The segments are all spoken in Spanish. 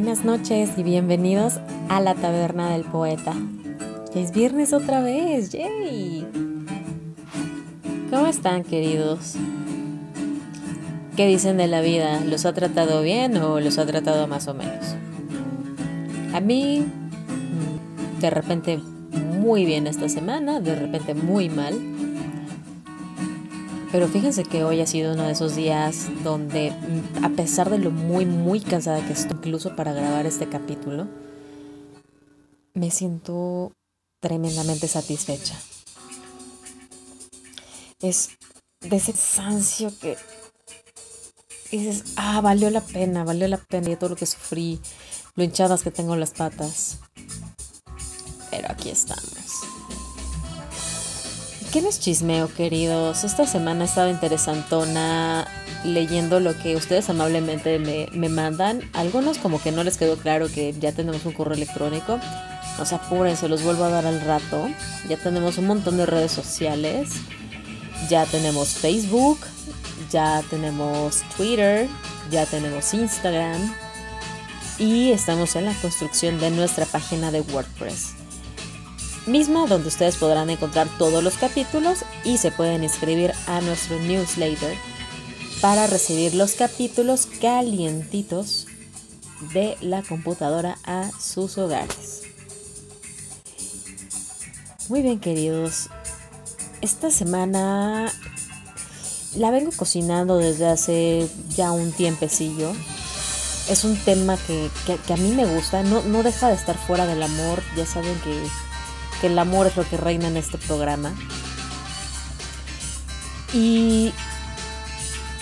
Buenas noches y bienvenidos a la Taberna del Poeta. es viernes otra vez, ¡yay! ¿Cómo están, queridos? ¿Qué dicen de la vida? ¿Los ha tratado bien o los ha tratado más o menos? A mí, mm, de repente muy bien esta semana, de repente muy mal. Pero fíjense que hoy ha sido uno de esos días donde, mm, a pesar de lo muy, muy cansada que estoy, incluso para grabar este capítulo, me siento tremendamente satisfecha. Es de ese cansancio que dices, ah, valió la pena, valió la pena y todo lo que sufrí, lo hinchadas que tengo las patas. Pero aquí estamos. ¿Qué les chismeo, queridos? Esta semana he estado interesantona leyendo lo que ustedes amablemente me, me, mandan. Algunos como que no les quedó claro que ya tenemos un correo electrónico. No se apuren, se los vuelvo a dar al rato. Ya tenemos un montón de redes sociales. Ya tenemos Facebook. Ya tenemos Twitter. Ya tenemos Instagram. Y estamos en la construcción de nuestra página de WordPress misma donde ustedes podrán encontrar todos los capítulos y se pueden inscribir a nuestro newsletter para recibir los capítulos calientitos de la computadora a sus hogares. Muy bien queridos, esta semana la vengo cocinando desde hace ya un tiempecillo. Es un tema que, a mí me gusta, no, no deja de estar fuera del amor, ya saben que que el amor es lo que reina en este programa. Y,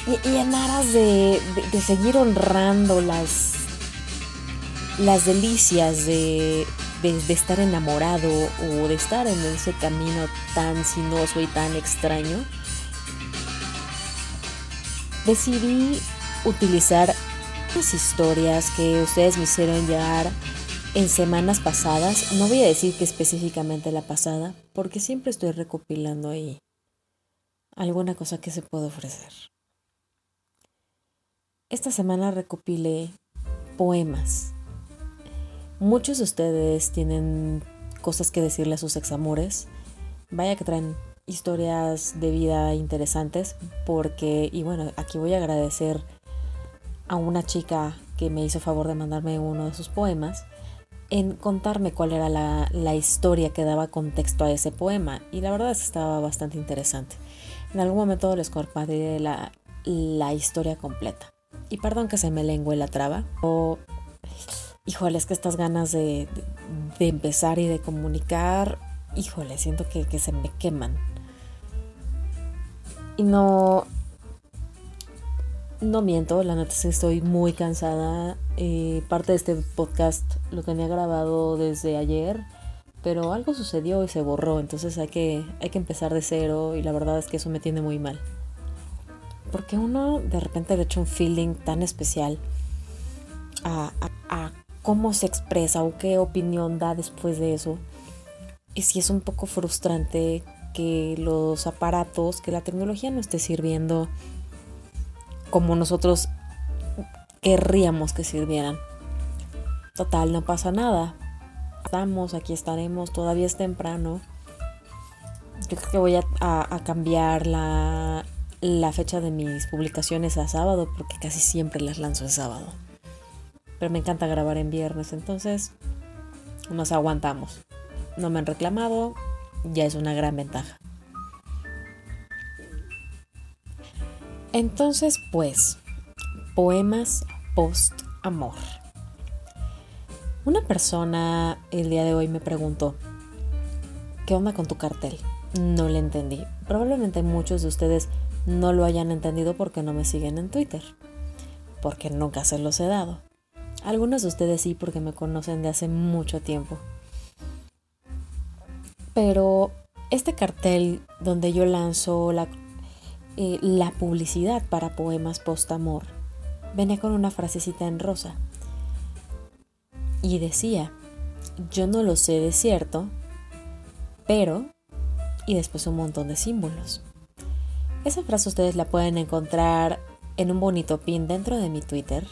y, en aras de, seguir honrando las, las delicias de, de, estar enamorado o de estar en ese camino tan sinuoso y tan extraño, decidí utilizar las historias que ustedes me hicieron llegar en semanas pasadas, no voy a decir que específicamente la pasada, porque siempre estoy recopilando ahí alguna cosa que se puede ofrecer. Esta semana recopilé poemas. Muchos de ustedes tienen cosas que decirle a sus examores. Vaya que traen historias de vida interesantes porque, y bueno, aquí voy a agradecer a una chica que me hizo favor de mandarme uno de sus poemas en contarme cuál era la, historia que daba contexto a ese poema y la verdad es que estaba bastante interesante. En algún momento les compartiré la, la historia completa. Y perdón que se me lengüe la traba. O, híjole, es que estas ganas de, empezar y de comunicar, híjole, siento que, que se me queman. Y no, no miento, la neta es que estoy muy cansada. Eh, parte de este podcast lo tenía grabado desde ayer, pero algo sucedió y se borró, entonces hay que, hay que empezar de cero y la verdad es que eso me tiene muy mal. Porque uno de repente le echa un feeling tan especial a, a cómo se expresa o qué opinión da después de eso. Y si es un poco frustrante que los aparatos, que la tecnología no esté sirviendo como nosotros querríamos que sirvieran. Total, no pasa nada. Estamos, aquí estaremos, todavía es temprano. Yo creo que voy a, cambiar la, la fecha de mis publicaciones a sábado porque casi siempre las lanzo el sábado. Pero me encanta grabar en viernes, entonces nos aguantamos. No me han reclamado, ya es una gran ventaja. Entonces, pues, poemas post-amor. Una persona el día de hoy me preguntó, ¿qué onda con tu cartel? No le entendí. Probablemente muchos de ustedes no lo hayan entendido porque no me siguen en Twitter, porque nunca se los he dado. Algunos de ustedes sí porque me conocen de hace mucho tiempo. Pero este cartel donde yo lanzo la eh, la publicidad para poemas post-amor venía con una frasecita en rosa y decía, yo no lo sé de cierto, pero... y después un montón de símbolos. Esa frase ustedes la pueden encontrar en un bonito pin dentro de mi Twitter,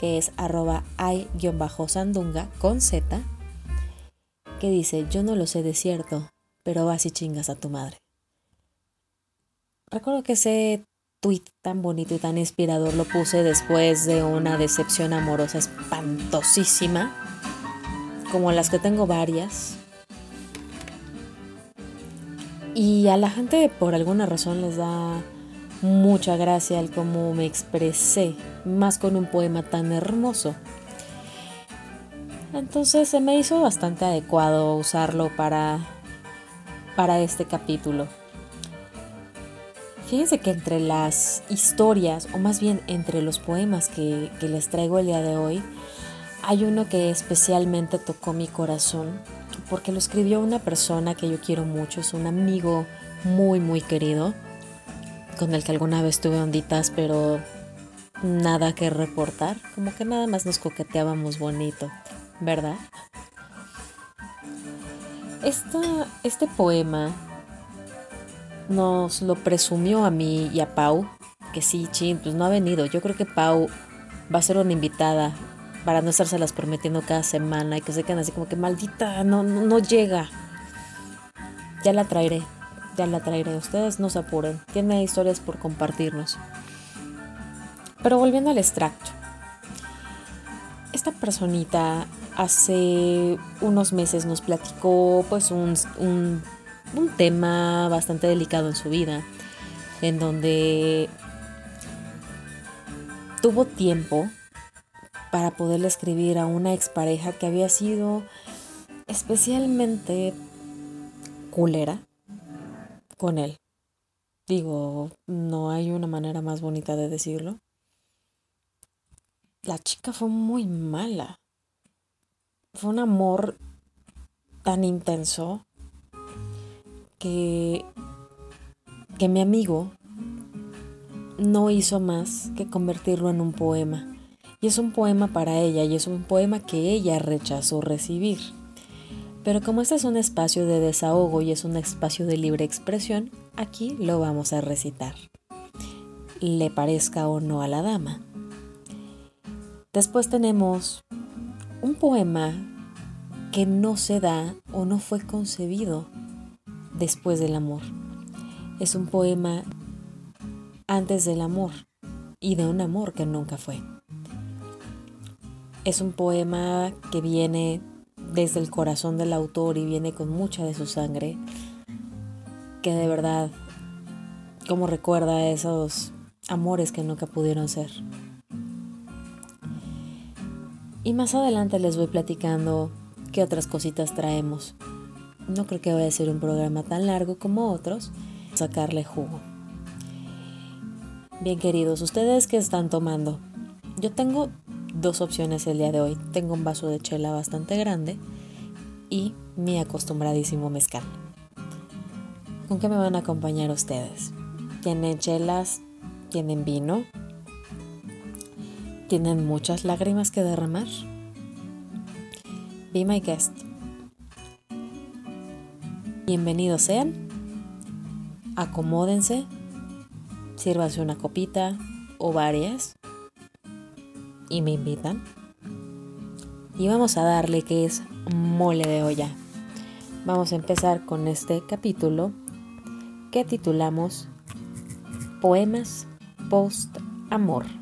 que es arroba i-sandunga con z, que dice, yo no lo sé de cierto, pero vas y chingas a tu madre. Recuerdo que ese tweet tan bonito y tan inspirador lo puse después de una decepción amorosa espantosísima, como las que tengo varias. Y a la gente por alguna razón les da mucha gracia el cómo me expresé, más con un poema tan hermoso. Entonces se me hizo bastante adecuado usarlo para, para este capítulo. Fíjense que entre las historias, o más bien entre los poemas que, les traigo el día de hoy, hay uno que especialmente tocó mi corazón, porque lo escribió una persona que yo quiero mucho, es un amigo muy, muy querido con el que alguna vez tuve onditas, pero nada que reportar. Como que nada más nos coqueteábamos bonito, ¿verdad? este poema nos lo presumió a mí y a Pau, que sí, chin, pues no ha venido. Yo creo que Pau va a ser una invitada para no las prometiendo cada semana y que se queden así como que maldita, no, no, no llega. Ya la traeré ya la traeré. Ustedes no se apuren. Tiene historias por compartirnos. Pero volviendo al extracto. Esta personita hace unos meses nos platicó pues un, un tema bastante delicado en su vida. En donde tuvo tiempo para poderle escribir a una expareja que había sido especialmente culera con él. Digo, no hay una manera más bonita de decirlo. La chica fue muy mala. Fue un amor tan intenso que, que mi amigo no hizo más que convertirlo en un poema. Y es un poema para ella y es un poema que ella rechazó recibir. Pero como este es un espacio de desahogo y es un espacio de libre expresión, aquí lo vamos a recitar. Le parezca o no a la dama. Después tenemos un poema que no se da o no fue concebido después del amor. Es un poema antes del amor y de un amor que nunca fue. Es un poema que viene desde el corazón del autor y viene con mucha de su sangre, que de verdad, como recuerda esos amores que nunca pudieron ser. Y más adelante les voy platicando qué otras cositas traemos. No creo que vaya a ser un programa tan largo como otros, sacarle jugo. Bien queridos, ¿ustedes qué están tomando? Yo tengo dos opciones el día de hoy. Tengo un vaso de chela bastante grande y mi acostumbradísimo mezcal. ¿Con qué me van a acompañar ustedes? ¿Tienen chelas? ¿Tienen vino? ¿Tienen muchas lágrimas que derramar? Be my guest. Bienvenidos sean. Acomódense. Sírvase una copita o varias y me invitan. Y vamos a darle que es mole de olla. Vamos a empezar con este capítulo que titulamos Poemas Post Amor.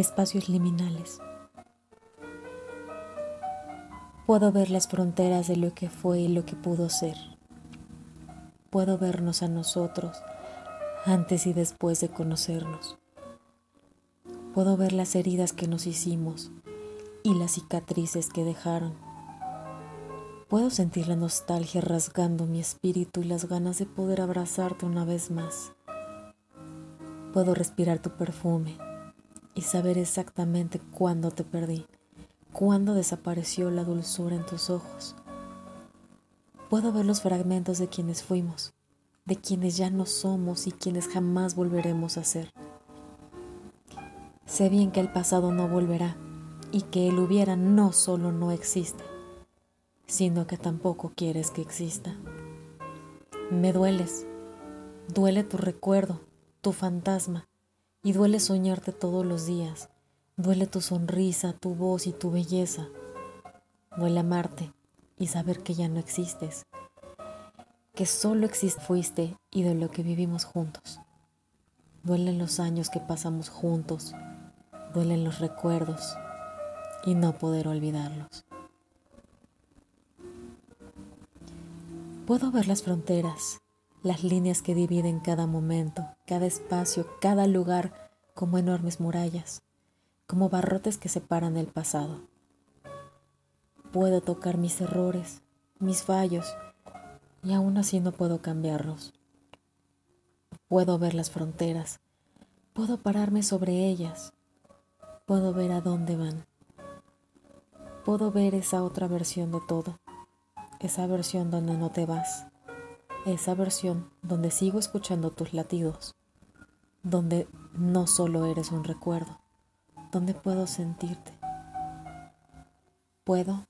Espacios liminales. Puedo ver las fronteras de lo que fue y lo que pudo ser. Puedo vernos a nosotros antes y después de conocernos. Puedo ver las heridas que nos hicimos y las cicatrices que dejaron. Puedo sentir la nostalgia rasgando mi espíritu y las ganas de poder abrazarte una vez más. Puedo respirar tu perfume y saber exactamente cuándo te perdí, cuándo desapareció la dulzura en tus ojos. Puedo ver los fragmentos de quienes fuimos, de quienes ya no somos y quienes jamás volveremos a ser. Sé bien que el pasado no volverá y que el hubiera no solo no existe, sino que tampoco quieres que exista. Me dueles, duele tu recuerdo, tu fantasma, y duele soñarte todos los días. Duele tu sonrisa, tu voz y tu belleza. Duele amarte y saber que ya no existes. Que solo existe fuiste y de lo que vivimos juntos. Duelen los años que pasamos juntos. Duelen los recuerdos y no poder olvidarlos. Puedo ver las fronteras las líneas que dividen cada momento, cada espacio, cada lugar como enormes murallas, como barrotes que separan el pasado. Puedo tocar mis errores, mis fallos, y aún así no puedo cambiarlos. Puedo ver las fronteras, puedo pararme sobre ellas, puedo ver a dónde van. Puedo ver esa otra versión de todo, esa versión donde no te vas, esa versión donde sigo escuchando tus latidos, donde no solo eres un recuerdo, donde puedo sentirte. Puedo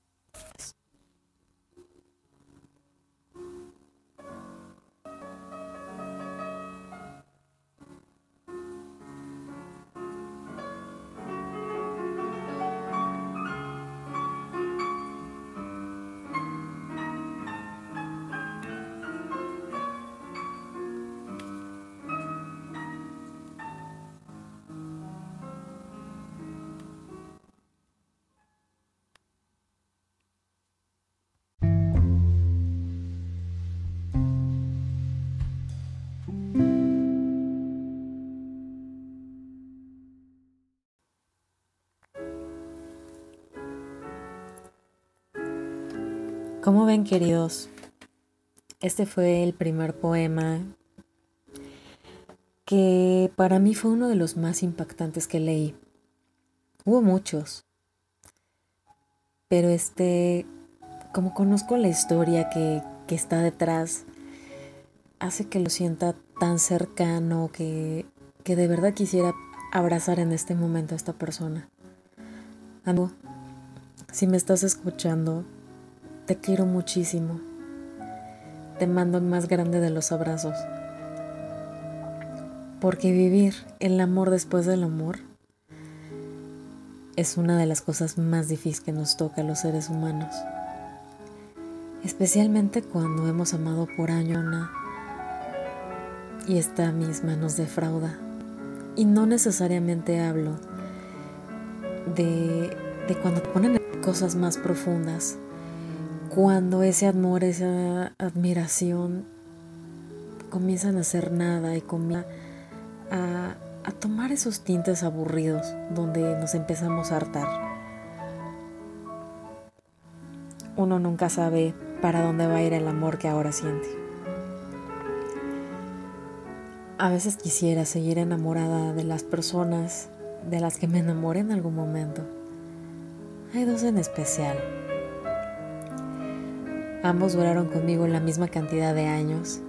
Como ven queridos, este fue el primer poema que para mí fue uno de los más impactantes que leí. Hubo muchos, pero este, como conozco la historia que, que está detrás, hace que lo sienta tan cercano que, que de verdad quisiera abrazar en este momento a esta persona. Ando, si me estás escuchando, te quiero muchísimo. Te mando el más grande de los abrazos. Porque vivir el amor después del amor es una de las cosas más difíciles que nos toca a los seres humanos. Especialmente cuando hemos amado por año una y esta misma nos defrauda. Y no necesariamente hablo de, de cuando ponen cosas más profundas cuando ese amor, esa admiración comienzan a hacer nada y comienzan a, a tomar esos tintes aburridos donde nos empezamos a hartar. Uno nunca sabe para dónde va a ir el amor que ahora siente. A veces quisiera seguir enamorada de las personas de las que me enamoré en algún momento. Hay dos en especial. Ambos duraron conmigo la misma cantidad de años,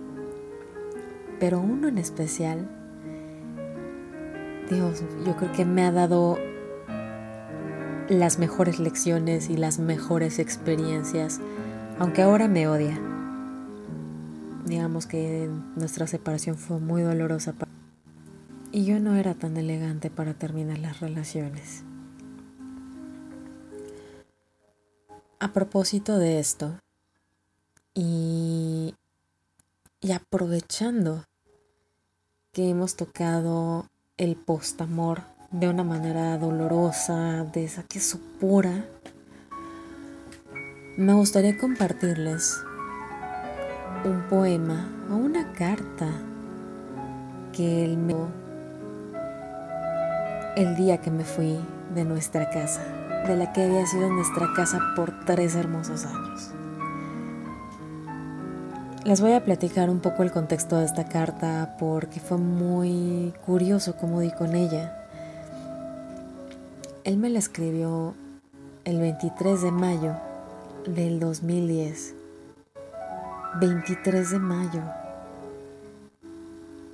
pero uno en especial, Dios, yo creo que me ha dado las mejores lecciones y las mejores experiencias, aunque ahora me odia. Digamos que nuestra separación fue muy dolorosa y yo no era tan elegante para terminar las relaciones. A propósito de esto, y, aprovechando que hemos tocado el post-amor de una manera dolorosa, de esa que supura, me gustaría compartirles un poema o una carta que él me el día que me fui de nuestra casa, de la que había sido nuestra casa por tres hermosos años. Les voy a platicar un poco el contexto de esta carta porque fue muy curioso cómo di con ella. Él me la escribió el 23 de mayo del 2010. 23 de mayo.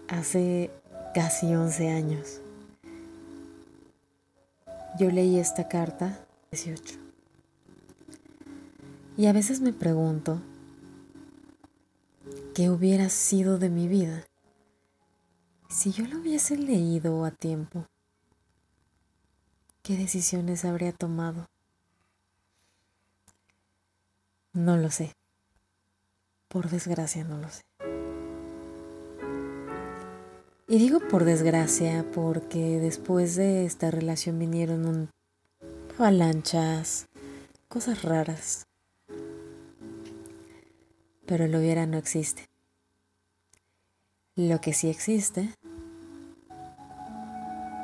Hace casi 11 años. Yo leí esta carta 18. Y a veces me pregunto, ¿qué hubiera sido de mi vida si yo lo hubiese leído a tiempo? ¿Qué decisiones habría tomado? No lo sé. Por desgracia no lo sé. Y digo por desgracia porque después de esta relación vinieron avalanchas, cosas raras. Pero lo hubiera no existe. Lo que sí existe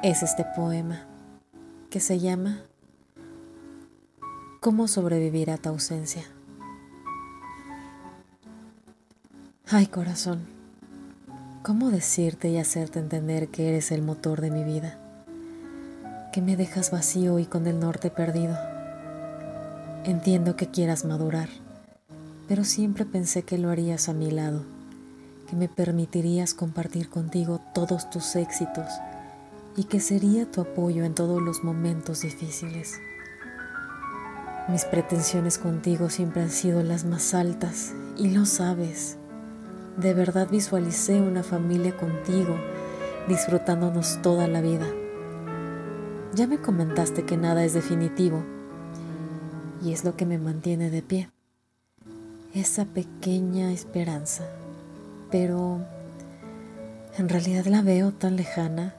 es este poema que se llama ¿Cómo sobrevivir a tu ausencia? Ay corazón, ¿cómo decirte y hacerte entender que eres el motor de mi vida? Que me dejas vacío y con el norte perdido. Entiendo que quieras madurar, pero siempre pensé que lo harías a mi lado, que me permitirías compartir contigo todos tus éxitos y que sería tu apoyo en todos los momentos difíciles. Mis pretensiones contigo siempre han sido las más altas y lo sabes. De verdad visualicé una familia contigo, disfrutándonos toda la vida. Ya me comentaste que nada es definitivo y es lo que me mantiene de pie. Esa pequeña esperanza, pero en realidad la veo tan lejana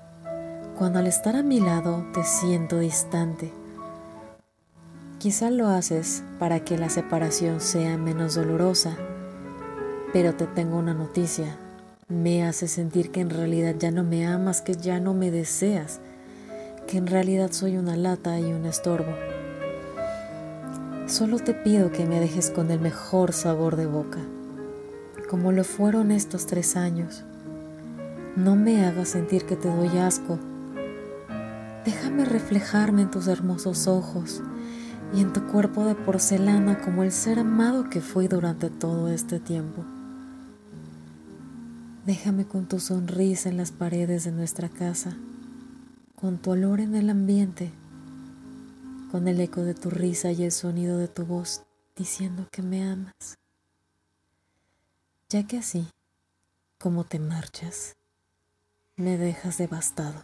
cuando al estar a mi lado te siento distante. Quizá lo haces para que la separación sea menos dolorosa, pero te tengo una noticia. Me hace sentir que en realidad ya no me amas, que ya no me deseas, que en realidad soy una lata y un estorbo. Solo te pido que me dejes con el mejor sabor de boca, como lo fueron estos tres años. No me hagas sentir que te doy asco Déjame reflejarme en tus hermosos ojos y en tu cuerpo de porcelana como el ser amado que fui durante todo este tiempo. Déjame con tu sonrisa en las paredes de nuestra casa, con tu olor en el ambiente, con el eco de tu risa y el sonido de tu voz diciendo que me amas. Ya que así, como te marchas, me dejas devastado.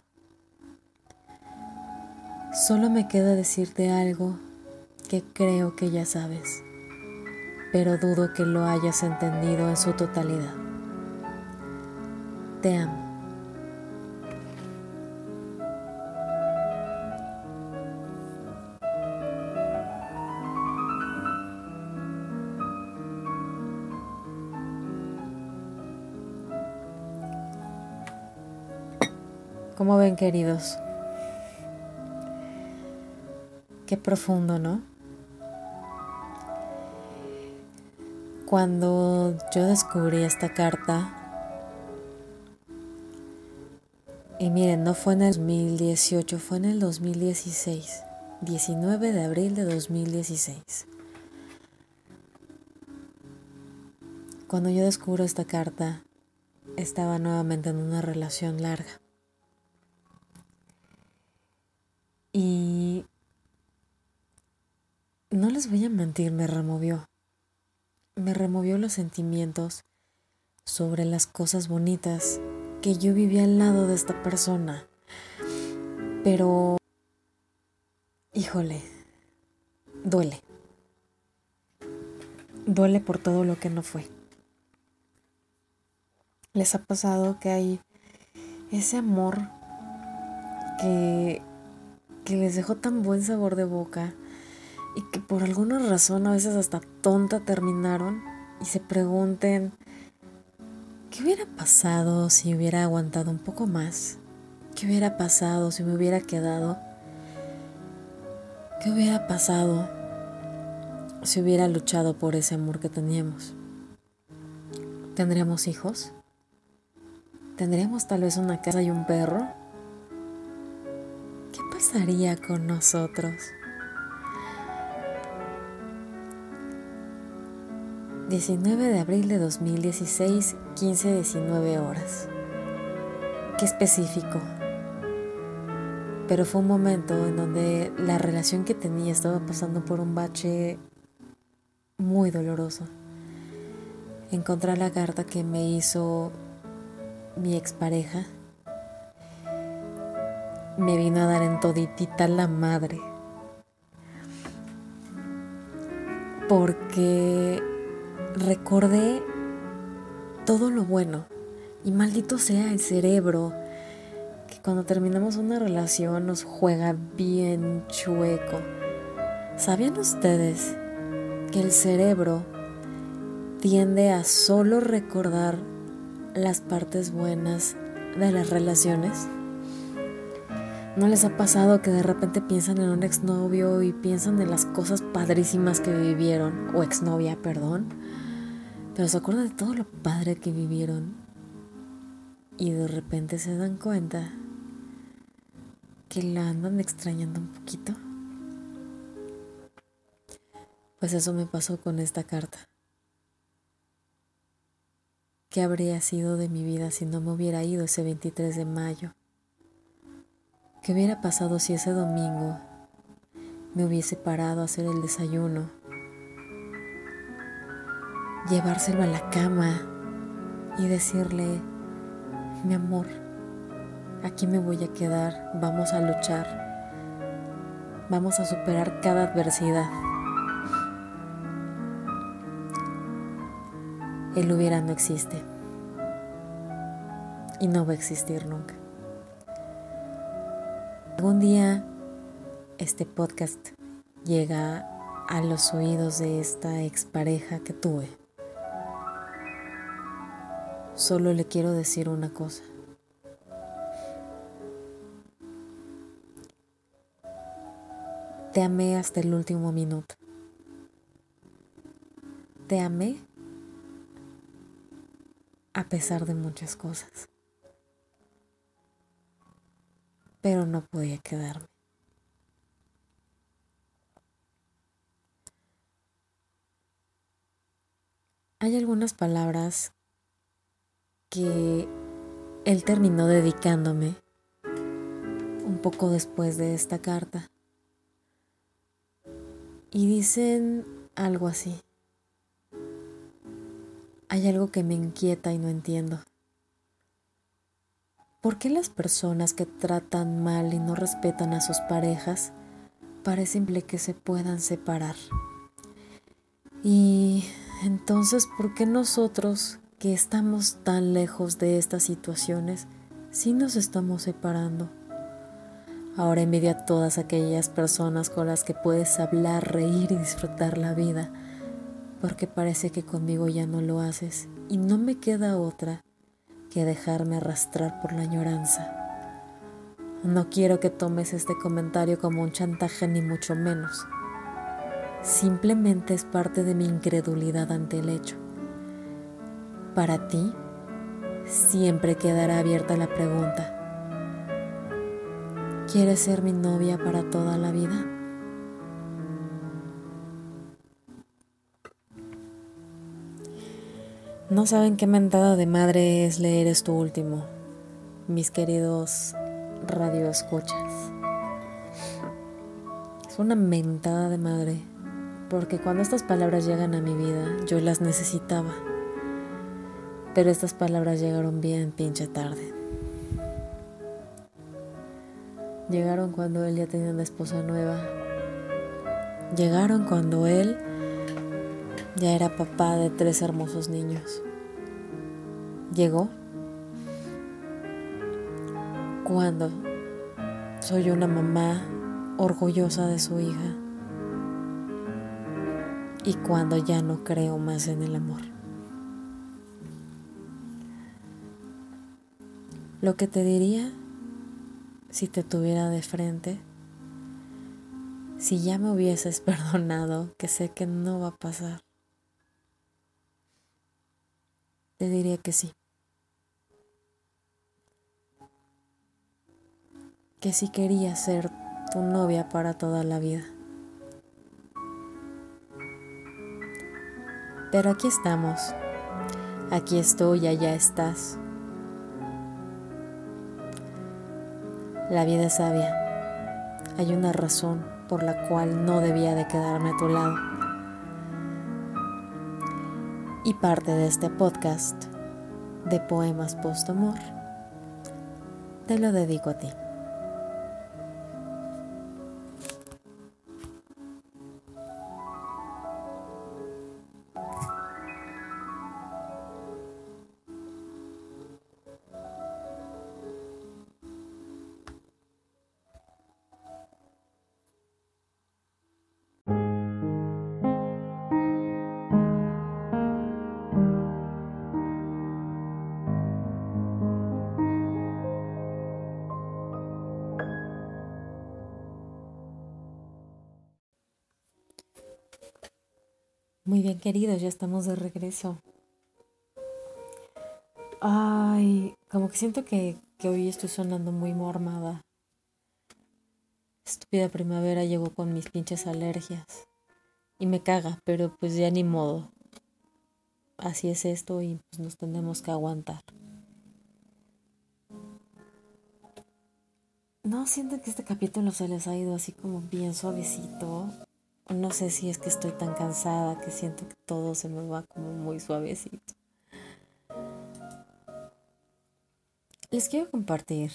Solo me queda decirte algo que creo que ya sabes, pero dudo que lo hayas entendido en su totalidad. Te amo. ¿Cómo ven queridos? Qué profundo, ¿no? Cuando yo descubrí esta carta, y miren, no fue en el 2018, fue en el 2016, 19 de abril de 2016. Cuando yo descubro esta carta, estaba nuevamente en una relación larga. Y no les voy a mentir, me removió. Me removió los sentimientos sobre las cosas bonitas que yo vivía al lado de esta persona. Pero, híjole, duele. Duele por todo lo que no fue. ¿Les ha pasado que hay ese amor que, que les dejó tan buen sabor de boca? Y que por alguna razón a veces hasta tonta terminaron y se pregunten, ¿qué hubiera pasado si hubiera aguantado un poco más? ¿Qué hubiera pasado si me hubiera quedado? ¿Qué hubiera pasado si hubiera luchado por ese amor que teníamos? ¿Tendríamos hijos? ¿Tendríamos tal vez una casa y un perro? ¿qué pasaría con nosotros? 19 de abril de 2016, 15-19 horas. Qué específico. Pero fue un momento en donde la relación que tenía estaba pasando por un bache muy doloroso. Encontré la carta que me hizo mi expareja. Me vino a dar en toditita la madre. Porque recordé todo lo bueno. Y maldito sea el cerebro que cuando terminamos una relación nos juega bien chueco. ¿Sabían ustedes que el cerebro tiende a solo recordar las partes buenas de las relaciones? ¿No les ha pasado que de repente piensan en un exnovio y piensan en las cosas padrísimas que vivieron? O exnovia, perdón. Pero se acuerdan de todo lo padre que vivieron. Y de repente se dan cuenta que la andan extrañando un poquito. Pues eso me pasó con esta carta. ¿Qué habría sido de mi vida si no me hubiera ido ese 23 de mayo? ¿Qué hubiera pasado si ese domingo me hubiese parado a hacer el desayuno? Llevárselo a la cama y decirle, mi amor, aquí me voy a quedar, vamos a luchar, vamos a superar cada adversidad. El hubiera no existe y no va a existir nunca. Algún día este podcast llega a los oídos de esta expareja que tuve. Solo le quiero decir una cosa. Te amé hasta el último minuto. Te amé a pesar de muchas cosas. pero no podía quedarme. Hay algunas palabras que él terminó dedicándome un poco después de esta carta. Y dicen algo así. Hay algo que me inquieta y no entiendo. ¿Por qué las personas que tratan mal y no respetan a sus parejas parece que se puedan separar? Y entonces, ¿por qué nosotros que estamos tan lejos de estas situaciones sí nos estamos separando? Ahora envidio a todas aquellas personas con las que puedes hablar, reír y disfrutar la vida, porque parece que conmigo ya no lo haces y no me queda otra que dejarme arrastrar por la añoranza. No quiero que tomes este comentario como un chantaje ni mucho menos. Simplemente es parte de mi incredulidad ante el hecho. Para ti, siempre quedará abierta la pregunta. ¿Quieres ser mi novia para toda la vida? No saben qué mentada de madre es leer esto último, mis queridos radioescuchas. Es una mentada de madre, porque cuando estas palabras llegan a mi vida, yo las necesitaba. Pero estas palabras llegaron bien pinche tarde. Llegaron cuando él ya tenía una esposa nueva. Llegaron cuando él ya era papá de tres hermosos niños. Llegó cuando soy una mamá orgullosa de su hija y cuando ya no creo más en el amor. Lo que te diría si te tuviera de frente, si ya me hubieses perdonado, que sé que no va a pasar, Te diría que sí. que si quería ser tu novia para toda la vida. Pero aquí estamos. Aquí estoy, allá estás. La vida es sabia. Hay una razón por la cual no debía de quedarme a tu lado. Y parte de este podcast de poemas post-amor te lo dedico a ti. Bien, queridos, ya estamos de regreso. Ay, como que siento que, hoy estoy sonando muy mormada. Estúpida primavera llegó con mis pinches alergias. Y me caga, pero pues ya ni modo. Así es esto y pues nos tenemos que aguantar. No siento que este capítulo se les ha ido así como bien suavecito. No sé si es que estoy tan cansada que siento que todo se me va como muy suavecito. Les quiero compartir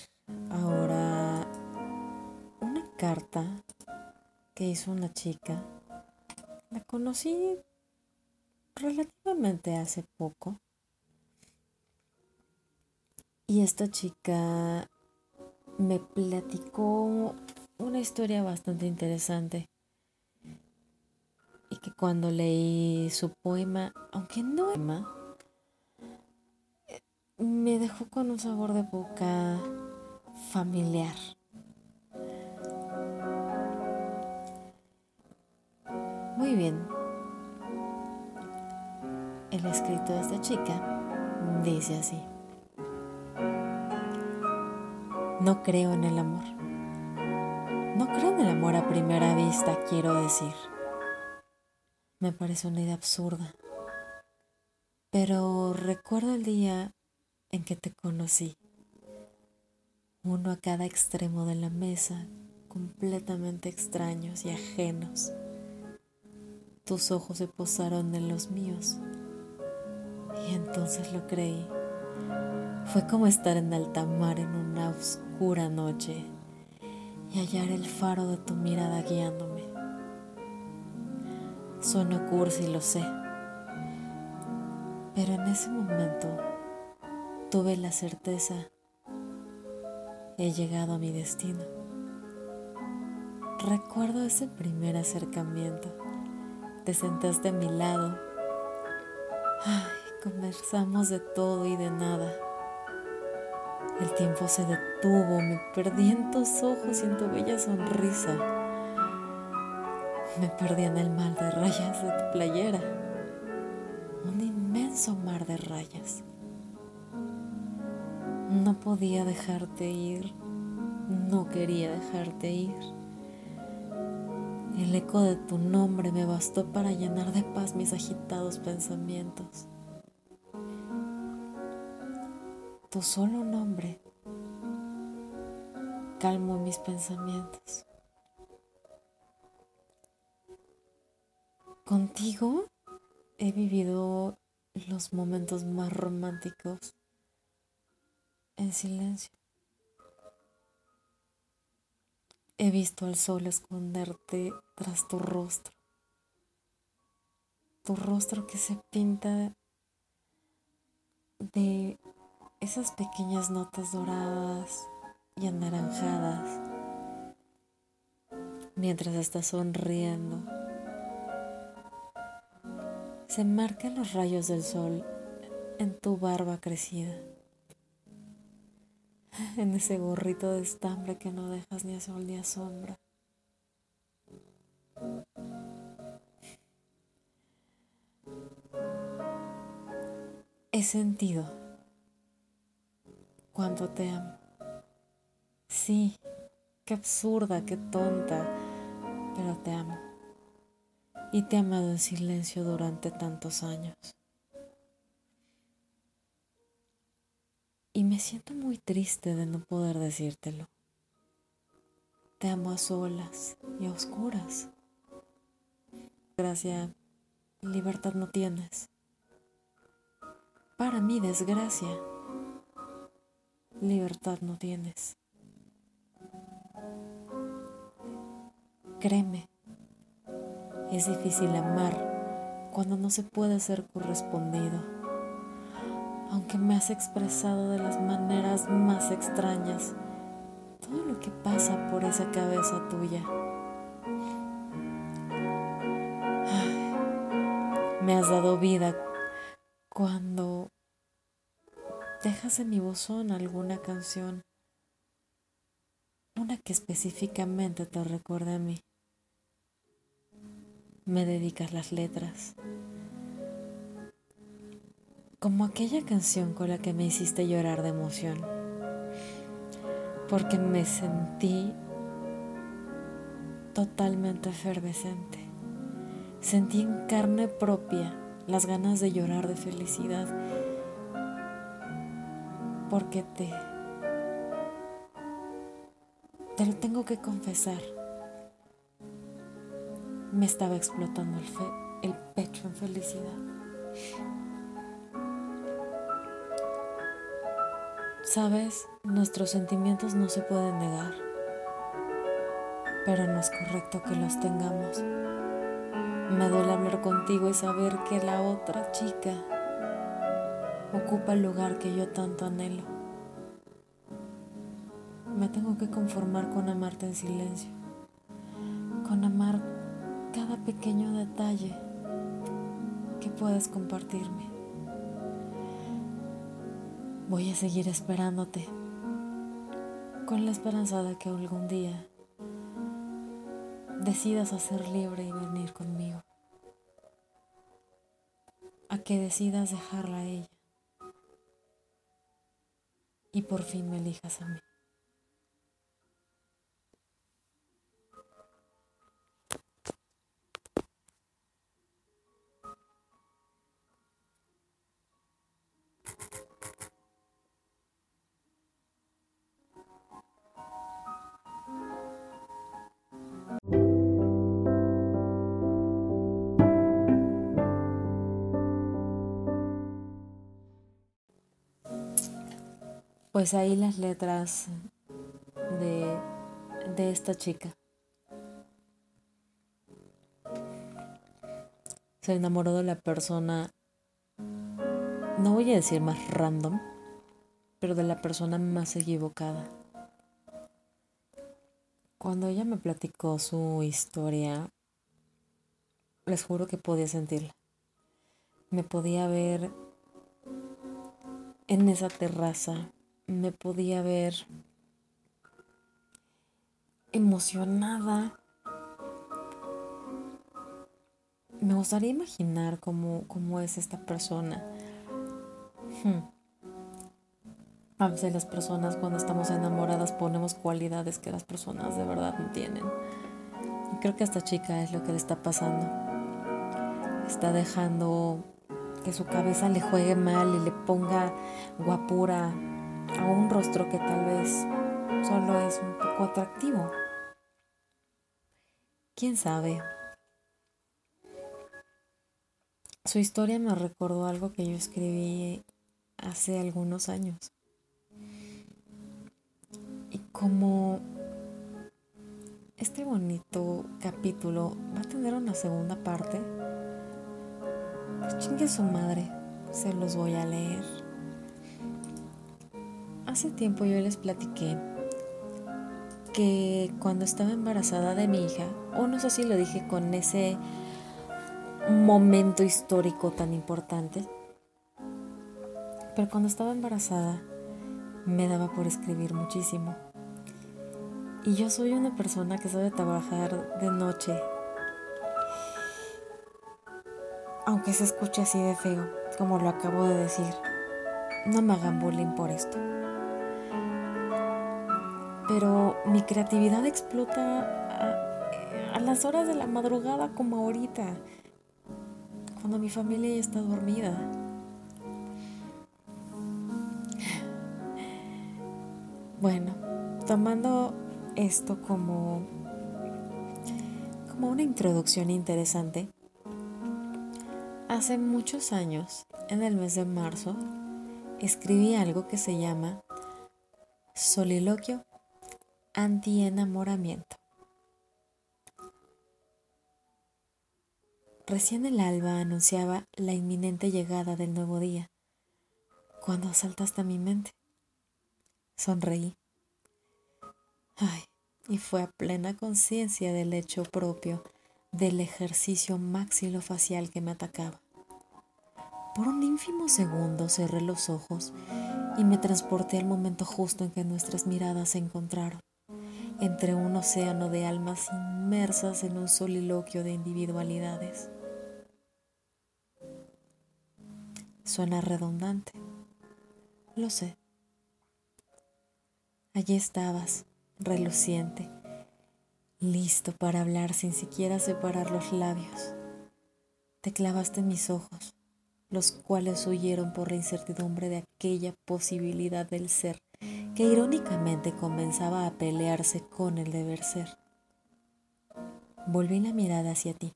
ahora una carta que hizo una chica. La conocí relativamente hace poco. Y esta chica me platicó una historia bastante interesante que cuando leí su poema, aunque no poema, me dejó con un sabor de boca familiar. Muy bien. El escrito de esta chica dice así. No creo en el amor. No creo en el amor a primera vista, quiero decir me parece una idea absurda. Pero recuerdo el día en que te conocí, uno a cada extremo de la mesa, completamente extraños y ajenos. Tus ojos se posaron en los míos y entonces lo creí. Fue como estar en alta mar en una oscura noche y hallar el faro de tu mirada guiándome. Suena cursi, lo sé. Pero en ese momento tuve la certeza, he llegado a mi destino. Recuerdo ese primer acercamiento. Te sentaste a mi lado. Ay, conversamos de todo y de nada. El tiempo se detuvo, me perdí en tus ojos y en tu bella sonrisa. Me perdí en el mar de rayas de tu playera. Un inmenso mar de rayas. No podía dejarte ir. No quería dejarte ir. El eco de tu nombre me bastó para llenar de paz mis agitados pensamientos. Tu solo nombre calmó mis pensamientos. Contigo he vivido los momentos más románticos en silencio. He visto al sol esconderte tras tu rostro. Tu rostro que se pinta de esas pequeñas notas doradas y anaranjadas mientras estás sonriendo se marcan los rayos del sol en tu barba crecida, en ese gorrito de estambre que no dejas ni a sol ni a sombra. He sentido cuánto te amo. Sí, qué absurda, qué tonta, pero te amo. Y te he amado en silencio durante tantos años. Y me siento muy triste de no poder decírtelo. Te amo a solas y a oscuras. Gracia, libertad no tienes. Para mi desgracia, libertad no tienes. Créeme, es difícil amar cuando no se puede ser correspondido, aunque me has expresado de las maneras más extrañas todo lo que pasa por esa cabeza tuya. me has dado vida cuando dejas en mi bozón alguna canción, una que específicamente te recuerde a mí. Me dedicas las letras, como aquella canción con la que me hiciste llorar de emoción, porque me sentí totalmente efervescente. Sentí en carne propia las ganas de llorar de felicidad. Porque te... Te lo tengo que confesar. Me estaba explotando el, pecho en felicidad. Sabes, nuestros sentimientos no se pueden negar, pero no es correcto que los tengamos. Me duele hablar contigo y saber que la otra chica ocupa el lugar que yo tanto anhelo. Me tengo que conformar con amarte en silencio, con amar cada pequeño detalle que puedes compartirme. Voy a seguir esperándote con la esperanza de que algún día decidas hacer libre y venir conmigo. A que decidas dejarla a ella. Y por fin me elijas a mí. Pues ahí las letras de, de esta chica. Se enamoró de la persona, no voy a decir más random, pero de la persona más equivocada. Cuando ella me platicó su historia, les juro que podía sentirla. Me podía ver en esa terraza me podía ver emocionada. Me gustaría imaginar cómo, cómo es esta persona. Hmm. A veces las personas cuando estamos enamoradas ponemos cualidades que las personas de verdad no tienen. Y creo que a esta chica es lo que le está pasando. Está dejando que su cabeza le juegue mal y le ponga guapura a un rostro que tal vez solo es un poco atractivo. ¿Quién sabe? Su historia me recordó algo que yo escribí hace algunos años. Y como este bonito capítulo va a tener una segunda parte, pues chingue su madre, se los voy a leer. Hace tiempo yo les platiqué que cuando estaba embarazada de mi hija, o no sé si lo dije con ese momento histórico tan importante, pero cuando estaba embarazada me daba por escribir muchísimo. Y yo soy una persona que sabe trabajar de noche, aunque se escuche así de feo, como lo acabo de decir. No me hagan bullying por esto. Pero mi creatividad explota a, las horas de la madrugada como ahorita, cuando mi familia ya está dormida. Bueno, tomando esto como, como una introducción interesante, hace muchos años, en el mes de marzo, escribí algo que se llama Soliloquio Anti-enamoramiento. Recién el alba anunciaba la inminente llegada del nuevo día, cuando asaltaste a mi mente. Sonreí. Ay, y fue a plena conciencia del hecho propio del ejercicio maxilofacial que me atacaba. Por un ínfimo segundo cerré los ojos y me transporté al momento justo en que nuestras miradas se encontraron, entre un océano de almas inmersas en un soliloquio de individualidades. Suena redundante, lo sé. Allí estabas, reluciente, listo para hablar sin siquiera separar los labios. Te clavaste en mis ojos, los cuales huyeron por la incertidumbre de aquella posibilidad del ser que irónicamente comenzaba a pelearse con el deber ser. Volví la mirada hacia ti,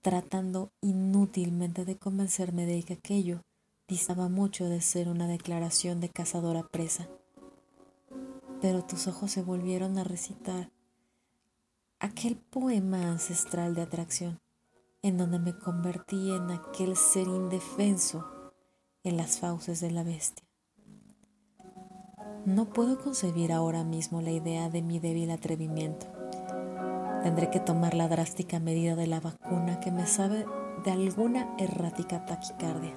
tratando inútilmente de convencerme de que aquello distaba mucho de ser una declaración de cazadora presa pero tus ojos se volvieron a recitar aquel poema ancestral de atracción, en donde me convertí en aquel ser indefenso en las fauces de la bestia. No puedo concebir ahora mismo la idea de mi débil atrevimiento. Tendré que tomar la drástica medida de la vacuna que me sabe de alguna errática taquicardia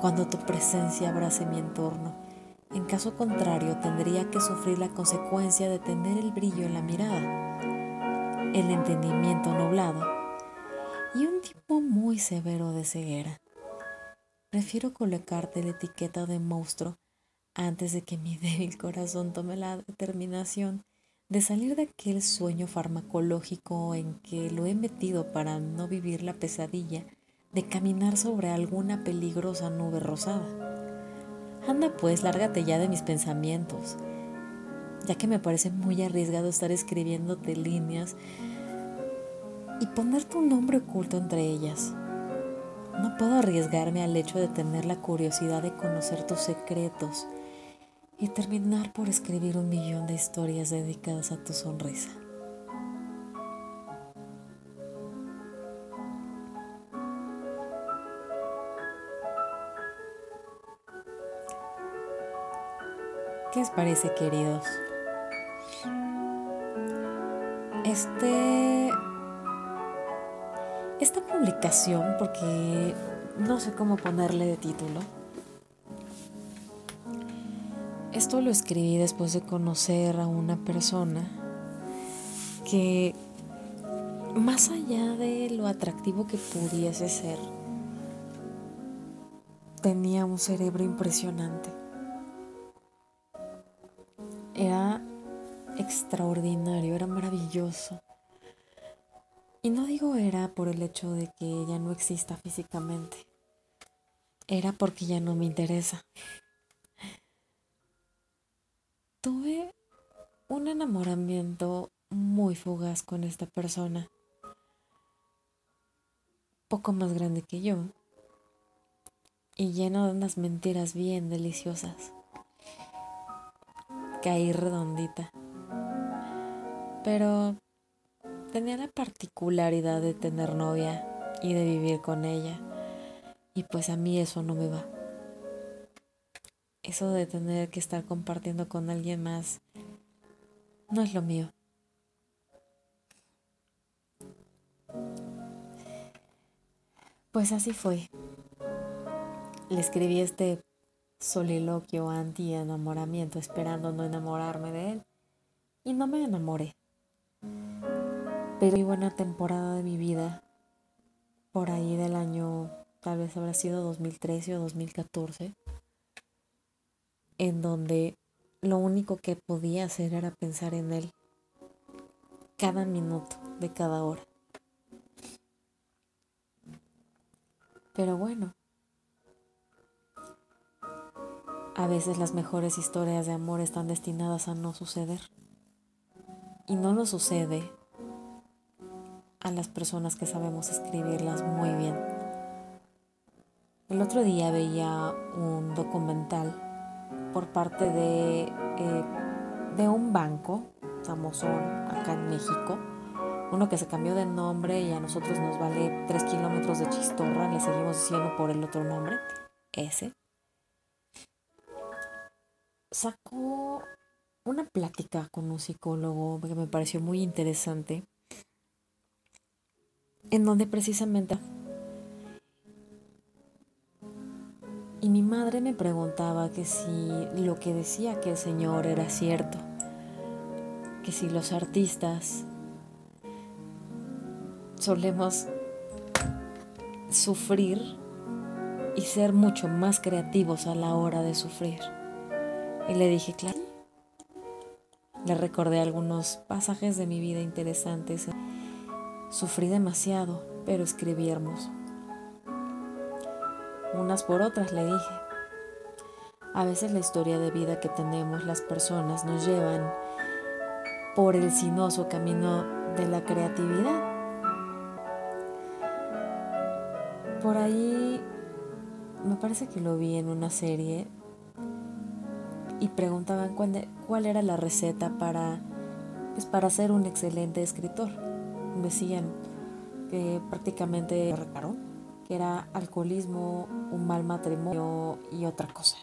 cuando tu presencia abrace mi entorno en caso contrario, tendría que sufrir la consecuencia de tener el brillo en la mirada, el entendimiento nublado y un tipo muy severo de ceguera. Prefiero colocarte la etiqueta de monstruo antes de que mi débil corazón tome la determinación de salir de aquel sueño farmacológico en que lo he metido para no vivir la pesadilla de caminar sobre alguna peligrosa nube rosada. Anda pues, lárgate ya de mis pensamientos, ya que me parece muy arriesgado estar escribiéndote líneas y poner tu nombre oculto entre ellas. No puedo arriesgarme al hecho de tener la curiosidad de conocer tus secretos y terminar por escribir un millón de historias dedicadas a tu sonrisa. ¿Qué les parece, queridos? Este. Esta publicación, porque no sé cómo ponerle de título. Esto lo escribí después de conocer a una persona que, más allá de lo atractivo que pudiese ser, tenía un cerebro impresionante. Era extraordinario, era maravilloso. Y no digo era por el hecho de que ya no exista físicamente. Era porque ya no me interesa. Tuve un enamoramiento muy fugaz con esta persona. Poco más grande que yo. Y lleno de unas mentiras bien deliciosas caí redondita. Pero tenía la particularidad de tener novia y de vivir con ella. Y pues a mí eso no me va. Eso de tener que estar compartiendo con alguien más no es lo mío. Pues así fue. Le escribí este soliloquio anti-enamoramiento esperando no enamorarme de él. Y no me enamoré. Pero vivo buena temporada de mi vida, por ahí del año, tal vez habrá sido 2013 o 2014, en donde lo único que podía hacer era pensar en él cada minuto de cada hora. Pero bueno, a veces las mejores historias de amor están destinadas a no suceder. Y no nos sucede a las personas que sabemos escribirlas muy bien. El otro día veía un documental por parte de, eh, de un banco famoso acá en México, uno que se cambió de nombre y a nosotros nos vale 3 kilómetros de chistorra, le seguimos diciendo por el otro nombre, ese, sacó una plática con un psicólogo que me pareció muy interesante, en donde precisamente... Y mi madre me preguntaba que si lo que decía que el Señor era cierto, que si los artistas solemos sufrir y ser mucho más creativos a la hora de sufrir. Y le dije, claro. Le recordé algunos pasajes de mi vida interesantes. Sufrí demasiado, pero escribí hermoso. Unas por otras le dije. A veces la historia de vida que tenemos las personas nos llevan por el sinuoso camino de la creatividad. Por ahí me parece que lo vi en una serie y preguntaban cuál, era la receta para, pues, para ser un excelente escritor. Decían que prácticamente reparó, que era alcoholismo, un mal matrimonio y otra cosa.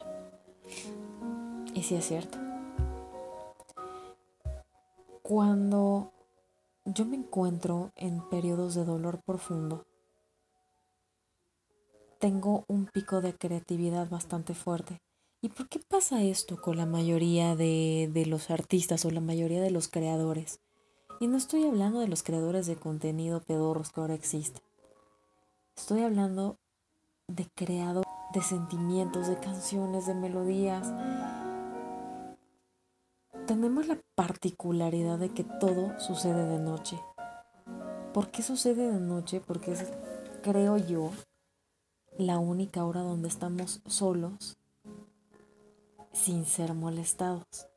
Y sí es cierto. Cuando yo me encuentro en periodos de dolor profundo, tengo un pico de creatividad bastante fuerte ¿Y por qué pasa esto con la mayoría de, de, los artistas o la mayoría de los creadores? Y no estoy hablando de los creadores de contenido pedorros que ahora existen. Estoy hablando de creadores de sentimientos, de canciones, de melodías. Tenemos la particularidad de que todo sucede de noche. ¿Por qué sucede de noche? Porque es, creo yo, la única hora donde estamos solos sin ser molestados.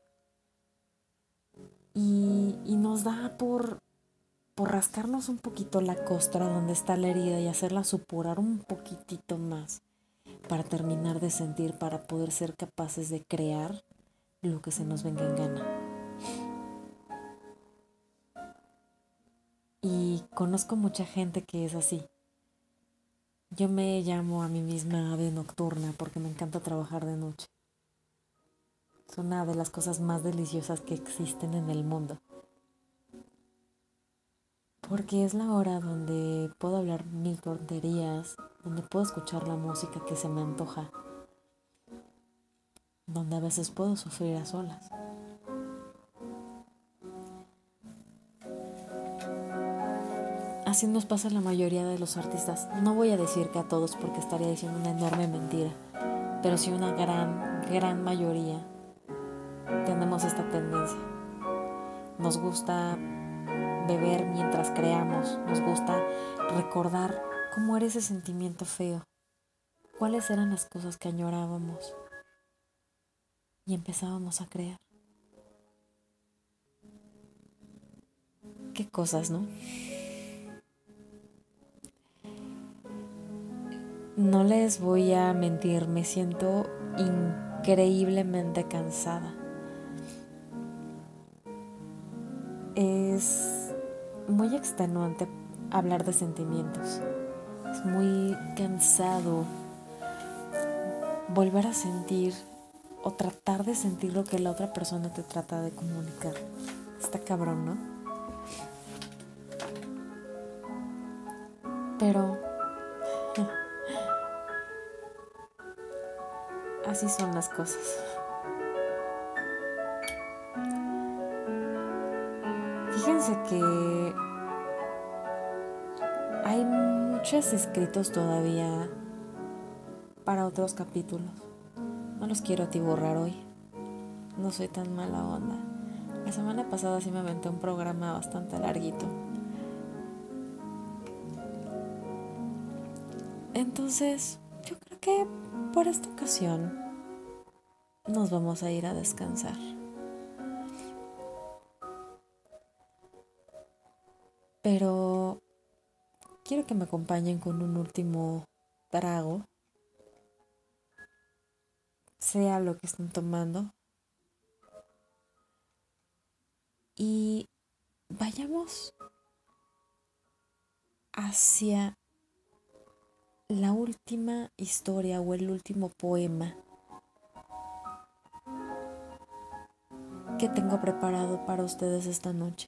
Y, nos da por, por rascarnos un poquito la costra donde está la herida y hacerla supurar un poquitito más para terminar de sentir, para poder ser capaces de crear lo que se nos venga en gana. Y conozco mucha gente que es así. Yo me llamo a mí misma ave nocturna porque me encanta trabajar de noche. Es una de las cosas más deliciosas que existen en el mundo. Porque es la hora donde puedo hablar mil tonterías, donde puedo escuchar la música que se me antoja, donde a veces puedo sufrir a solas. Así nos pasa la mayoría de los artistas. No voy a decir que a todos porque estaría diciendo una enorme mentira, pero sí una gran, gran mayoría tenemos esta tendencia. Nos gusta beber mientras creamos, nos gusta recordar cómo era ese sentimiento feo, cuáles eran las cosas que añorábamos y empezábamos a crear. Qué cosas, ¿no? No les voy a mentir, me siento increíblemente cansada. es muy extenuante hablar de sentimientos. Es muy cansado volver a sentir o tratar de sentir lo que la otra persona te trata de comunicar. Está cabrón, ¿no? Pero así son las cosas. Que hay muchos escritos todavía para otros capítulos. No los quiero atiborrar hoy. no soy tan mala onda. La semana pasada sí me aventé un programa bastante larguito. Entonces, yo creo que por esta ocasión nos vamos a ir a descansar. Pero quiero que me acompañen con un último trago, sea lo que estén tomando. Y vayamos hacia la última historia o el último poema que tengo preparado para ustedes esta noche.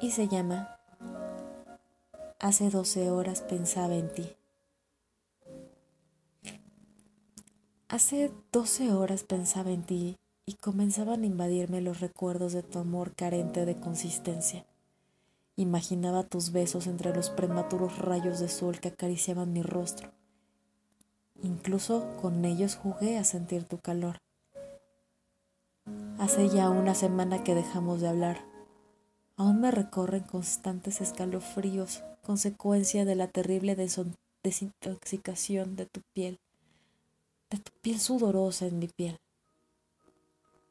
Y se llama Hace 12 horas pensaba en ti. Hace 12 horas pensaba en ti y comenzaban a invadirme los recuerdos de tu amor carente de consistencia. Imaginaba tus besos entre los prematuros rayos de sol que acariciaban mi rostro. Incluso con ellos jugué a sentir tu calor. Hace ya una semana que dejamos de hablar. Aún me recorren constantes escalofríos, consecuencia de la terrible desintoxicación de tu piel, de tu piel sudorosa en mi piel,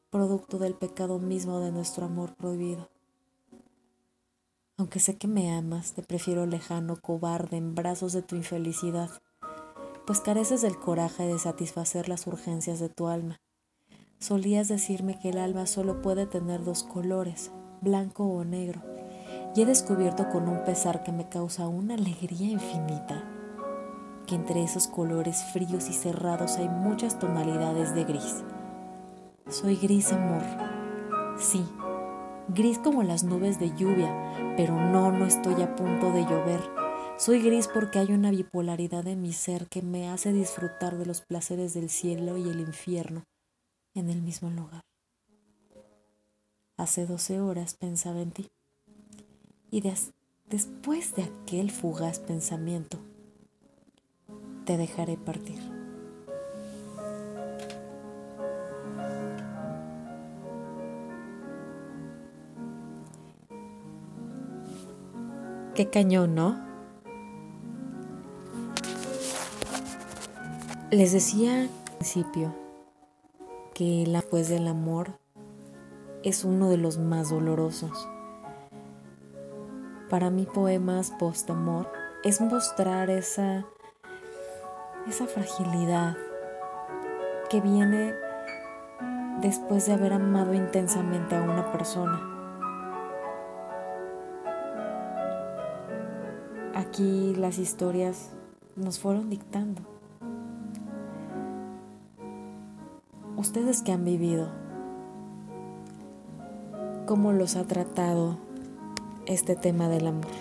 producto del pecado mismo de nuestro amor prohibido. Aunque sé que me amas, te prefiero lejano, cobarde, en brazos de tu infelicidad, pues careces del coraje de satisfacer las urgencias de tu alma. Solías decirme que el alma solo puede tener dos colores, blanco o negro, y he descubierto con un pesar que me causa una alegría infinita, que entre esos colores fríos y cerrados hay muchas tonalidades de gris. Soy gris, amor. Sí, gris como las nubes de lluvia, pero no, no estoy a punto de llover. Soy gris porque hay una bipolaridad en mi ser que me hace disfrutar de los placeres del cielo y el infierno en el mismo lugar. Hace doce horas pensaba en ti y después de aquel fugaz pensamiento, te dejaré partir. Qué cañón, ¿no? Les decía al principio que la pues del amor es uno de los más dolorosos. Para mí poemas post-amor es mostrar esa esa fragilidad que viene después de haber amado intensamente a una persona. Aquí las historias nos fueron dictando. Ustedes que han vivido, ¿cómo los ha tratado este tema del amor?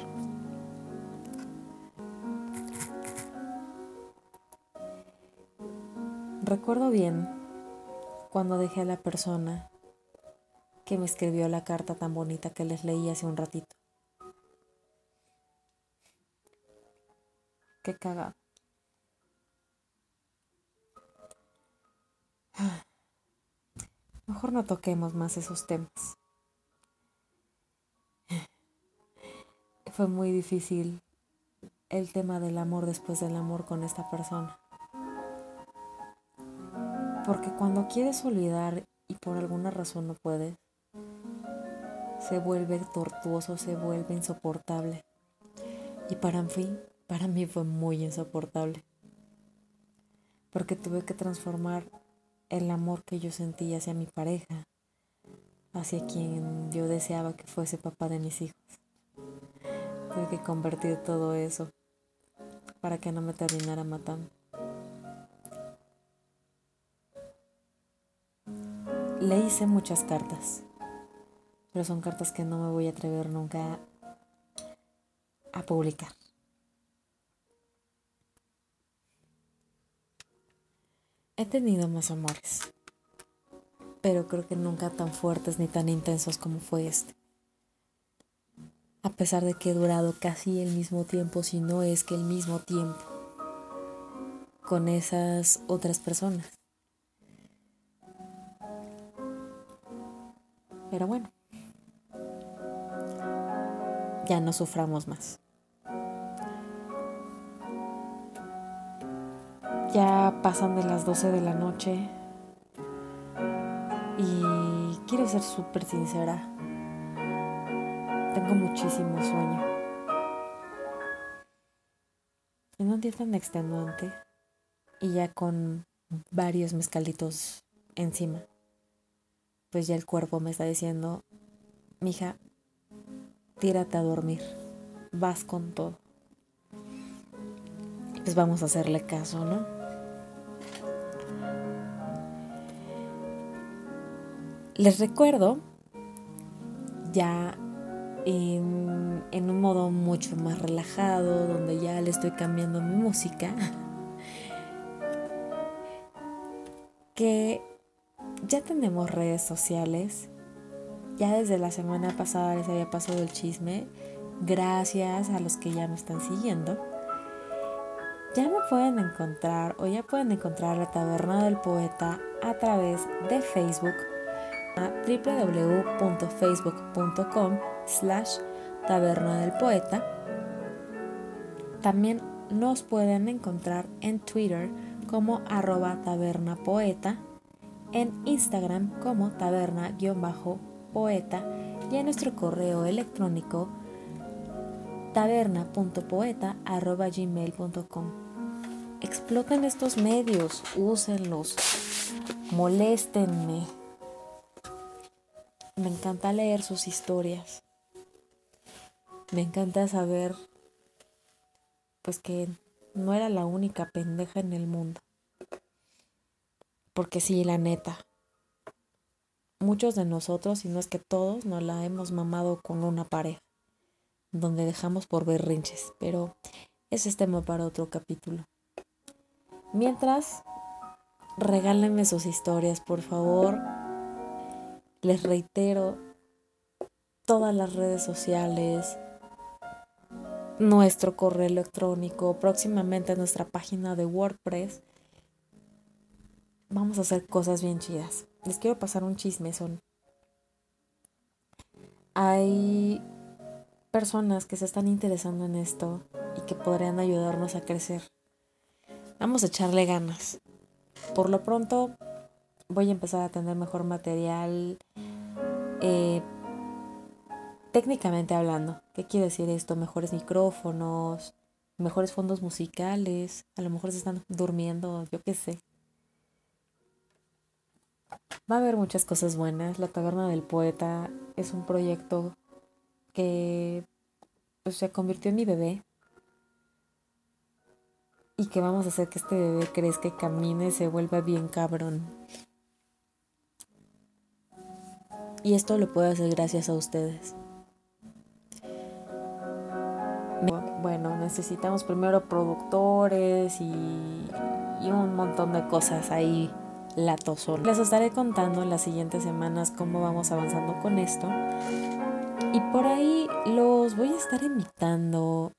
Recuerdo bien cuando dejé a la persona que me escribió la carta tan bonita que les leí hace un ratito. Qué cagado. Mejor no toquemos más esos temas. Fue muy difícil el tema del amor después del amor con esta persona. Porque cuando quieres olvidar y por alguna razón no puedes, se vuelve tortuoso, se vuelve insoportable. Y para mí, para mí fue muy insoportable. Porque tuve que transformar el amor que yo sentía hacia mi pareja, hacia quien yo deseaba que fuese papá de mis hijos. Tuve que convertir todo eso para que no me terminara matando. Le hice muchas cartas, pero son cartas que no me voy a atrever nunca a publicar. He tenido más amores, pero creo que nunca tan fuertes ni tan intensos como fue este a pesar de que he durado casi el mismo tiempo, si no es que el mismo tiempo, con esas otras personas. Pero bueno, ya no suframos más. Ya pasan de las 12 de la noche y quiero ser súper sincera. Tengo muchísimo sueño. En un día tan extenuante y ya con varios mezcalitos encima, pues ya el cuerpo me está diciendo, mija, tírate a dormir, vas con todo. Pues vamos a hacerle caso, ¿no? Les recuerdo, ya en, un modo mucho más relajado, donde ya le estoy cambiando mi música, que ya tenemos redes sociales. Ya desde la semana pasada les había pasado el chisme. Gracias a los que ya me están siguiendo. Ya me pueden encontrar o ya pueden encontrar la Taberna del Poeta a través de Facebook a www.facebook.com slash taberna del poeta. También nos pueden encontrar en Twitter como arroba tabernapoeta, en Instagram como taberna-poeta y en nuestro correo electrónico taberna.poeta.gmail.com. Exploten estos medios, úsenlos, moléstenme. Me encanta leer sus historias. Me encanta saber pues que no era la única pendeja en el mundo. Porque sí, la neta. Muchos de nosotros, y no es que todos, nos la hemos mamado con una pareja, donde dejamos por berrinches, pero ese es tema para otro capítulo. Mientras, regálenme sus historias, por favor. Les reitero, todas las redes sociales, nuestro correo electrónico, próximamente nuestra página de WordPress. Vamos a hacer cosas bien chidas. Les quiero pasar un chisme, son. Hay personas que se están interesando en esto y que podrían ayudarnos a crecer. Vamos a echarle ganas. Por lo pronto voy a empezar a tener mejor material eh, técnicamente hablando. ¿Qué quiere decir esto? Mejores micrófonos, mejores fondos musicales, a lo mejor se están durmiendo, yo qué sé. Va a haber muchas cosas buenas. La Taberna del Poeta es un proyecto que pues, se convirtió en mi bebé. Y que vamos a hacer que este bebé crezca y camine y se vuelva bien cabrón. Y esto lo puedo hacer gracias a ustedes. Bueno, necesitamos primero productores y, un montón de cosas ahí latoso. Les estaré contando en las siguientes semanas cómo vamos avanzando con esto. Y por ahí los voy a estar invitando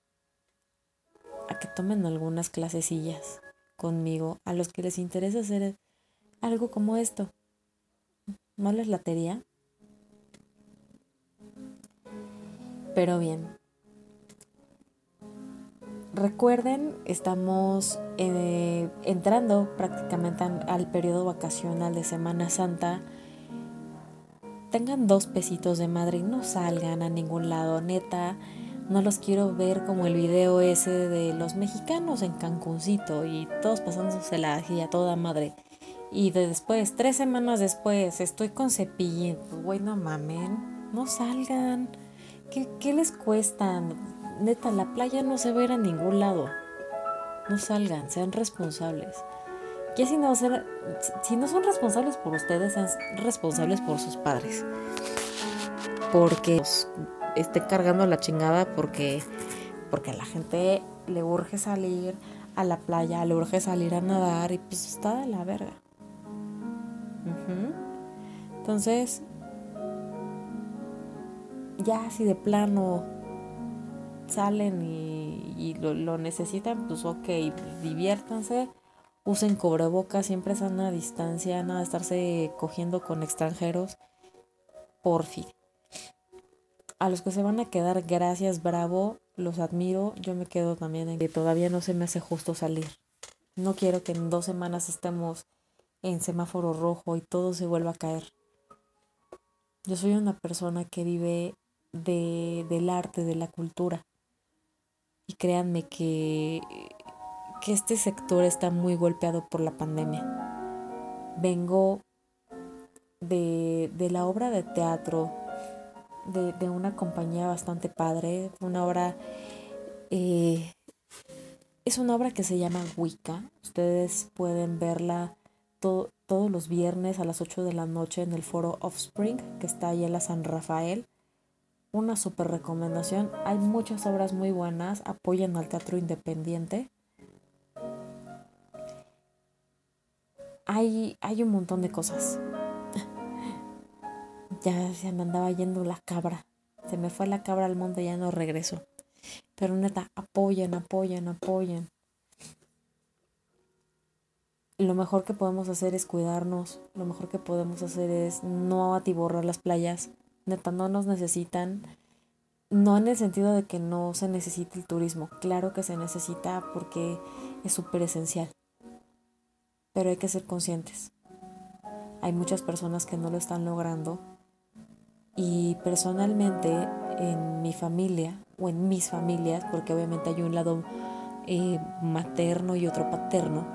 a que tomen algunas clasecillas conmigo, a los que les interesa hacer algo como esto. ¿No les latería? Pero bien, Recuerden, estamos eh, entrando prácticamente al periodo vacacional de Semana Santa. Tengan dos pesitos de madre y no salgan a ningún lado, neta. No los quiero ver como el video ese de los mexicanos en Cancuncito y todos pasándose la a toda madre. Y después, tres semanas después, estoy con cepillín. Pues, güey, no mamen, no salgan. ¿Qué, ¿Qué les cuestan? Neta, la playa no se va a ir a ningún lado. No salgan, sean responsables. Ya si no, ser, no son responsables por ustedes, sean responsables por sus padres. Porque esté cargando la chingada porque, porque a la gente le urge salir a la playa, le urge salir a nadar y pues está de la verga. Entonces, ya si de plano salen y, lo, necesitan, pues ok, diviértanse, usen cubrebocas, siempre están a distancia, nada estarse cogiendo con extranjeros. porfi. A los que se van a quedar, gracias, bravo, los admiro. Yo me quedo también en que todavía no se me hace justo salir. No quiero que en dos semanas estemos en semáforo rojo y todo se vuelva a caer. Yo soy una persona que vive de, del arte, de la cultura. Y créanme que, que este sector está muy golpeado por la pandemia. Vengo de, de la obra de teatro, de, de, una compañía bastante padre, una obra... Eh, es una obra que se llama Wicca. Ustedes pueden verla todos los viernes a las 8 de la noche en el foro Offspring, que está ahí en la San Rafael. Una super recomendación. Hay muchas obras muy buenas. Apoyen al teatro independiente. Hay, hay un montón de cosas. ya se me andaba yendo la cabra. Se me fue la cabra al mundo y ya no regresó. Pero neta, apoyen, apoyen, apoyen lo mejor que podemos hacer es cuidarnos, lo mejor que podemos hacer es no atiborrar las playas, neta, no nos necesitan, no en el sentido de que no se necesite el turismo, claro que se necesita porque es súper esencial, pero hay que ser conscientes. Hay muchas personas que no lo están logrando y personalmente en mi familia o en mis familias, porque obviamente hay un lado eh, materno y otro paterno,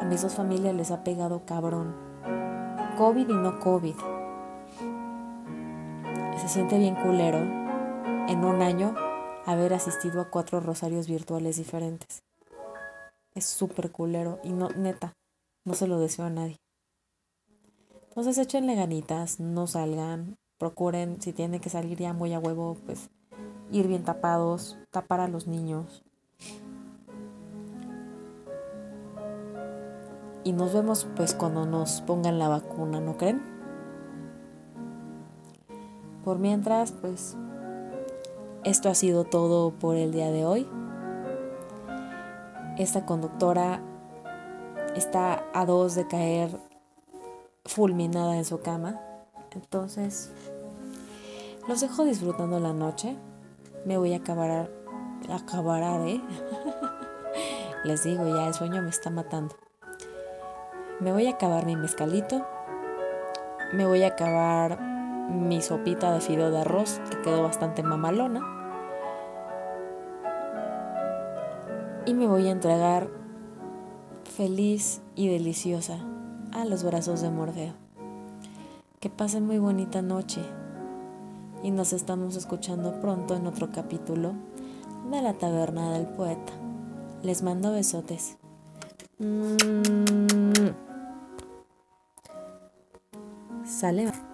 a mis dos familias les ha pegado cabrón. COVID y no COVID. Se siente bien culero en un año haber asistido a cuatro rosarios virtuales diferentes. Es súper culero y no, neta, no se lo deseo a nadie. Entonces échenle ganitas, no salgan, procuren, si tienen que salir ya muy a huevo, pues ir bien tapados, tapar a los niños, Y nos vemos pues cuando nos pongan la vacuna, ¿no creen? Por mientras, pues esto ha sido todo por el día de hoy. Esta conductora está a dos de caer fulminada en su cama. Entonces, los dejo disfrutando la noche. Me voy a acabar, acabar, ¿eh? Les digo, ya el sueño me está matando. Me voy a acabar mi mezcalito. Me voy a acabar mi sopita de fideo de arroz, que quedó bastante mamalona. Y me voy a entregar feliz y deliciosa a los brazos de Morfeo. Que pasen muy bonita noche y nos estamos escuchando pronto en otro capítulo de la taberna del poeta. Les mando besotes. Mm. Sale.